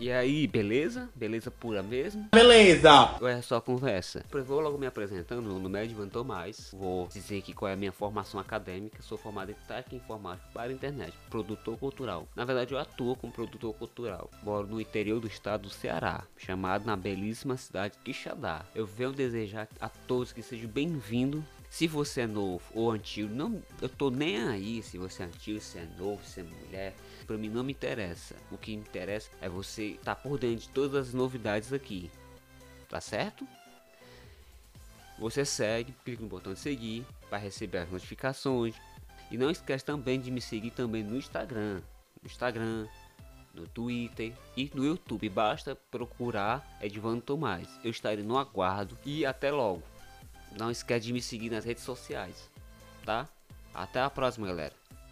E aí, beleza? Beleza pura mesmo? Beleza! Ou é só conversa? Eu vou logo me apresentando, meu nome é Edvan Tomás. Vou dizer aqui qual é a minha formação acadêmica. Sou formado em técnica informática para a internet, produtor cultural. Na verdade, eu atuo como produtor cultural. Moro no interior do estado do Ceará, chamado na belíssima cidade de Quixadá. Eu venho desejar a todos que sejam bem-vindos se você é novo ou antigo, não, eu tô nem aí se você é antigo, se é novo, se é mulher. Pra mim não me interessa. O que me interessa é você estar tá por dentro de todas as novidades aqui. Tá certo? Você segue, clica no botão de seguir para receber as notificações. E não esquece também de me seguir também no Instagram. No Instagram, no Twitter e no YouTube. Basta procurar Edvando Tomás. Eu estarei no aguardo e até logo. Não esquece de me seguir nas redes sociais, tá? Até a próxima, galera.